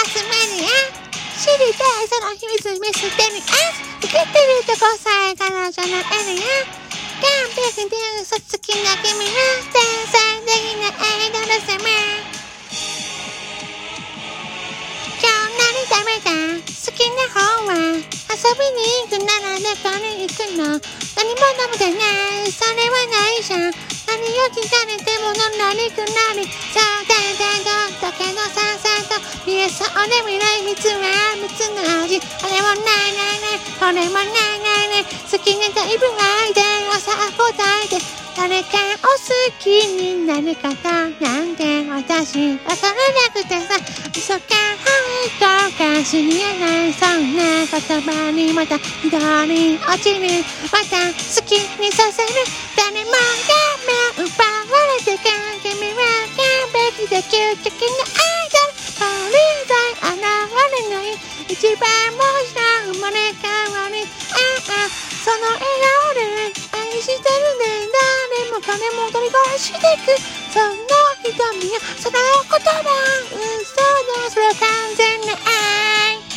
知りたいその秘密見せてみます受けてるとこさえ彼女のエリア完璧で嘘つきな君は天才的なアイドル様。今日何食べた？好きな方は遊びに行くならどこに行くの？何も食べてない。それはないじゃん。何を聞かれてものらりくなり。そうだだだだけど。っと言えそうで未来蜜は蜜の味。あれもないないないこれもないないない好きなタイプがいてさあ答えて。誰かを好きになる方なんて私わからなくてさ。嘘か本当か知りえないそんな言葉にまた一人落ちる。また好きにさせる。誰もが目奪われてか君は完璧で究極のアイドルこれ以外現れない一番もう一度生まれ変わりああその笑顔で愛してるね。誰も金も取り壊していく。その瞳やその言葉。うん。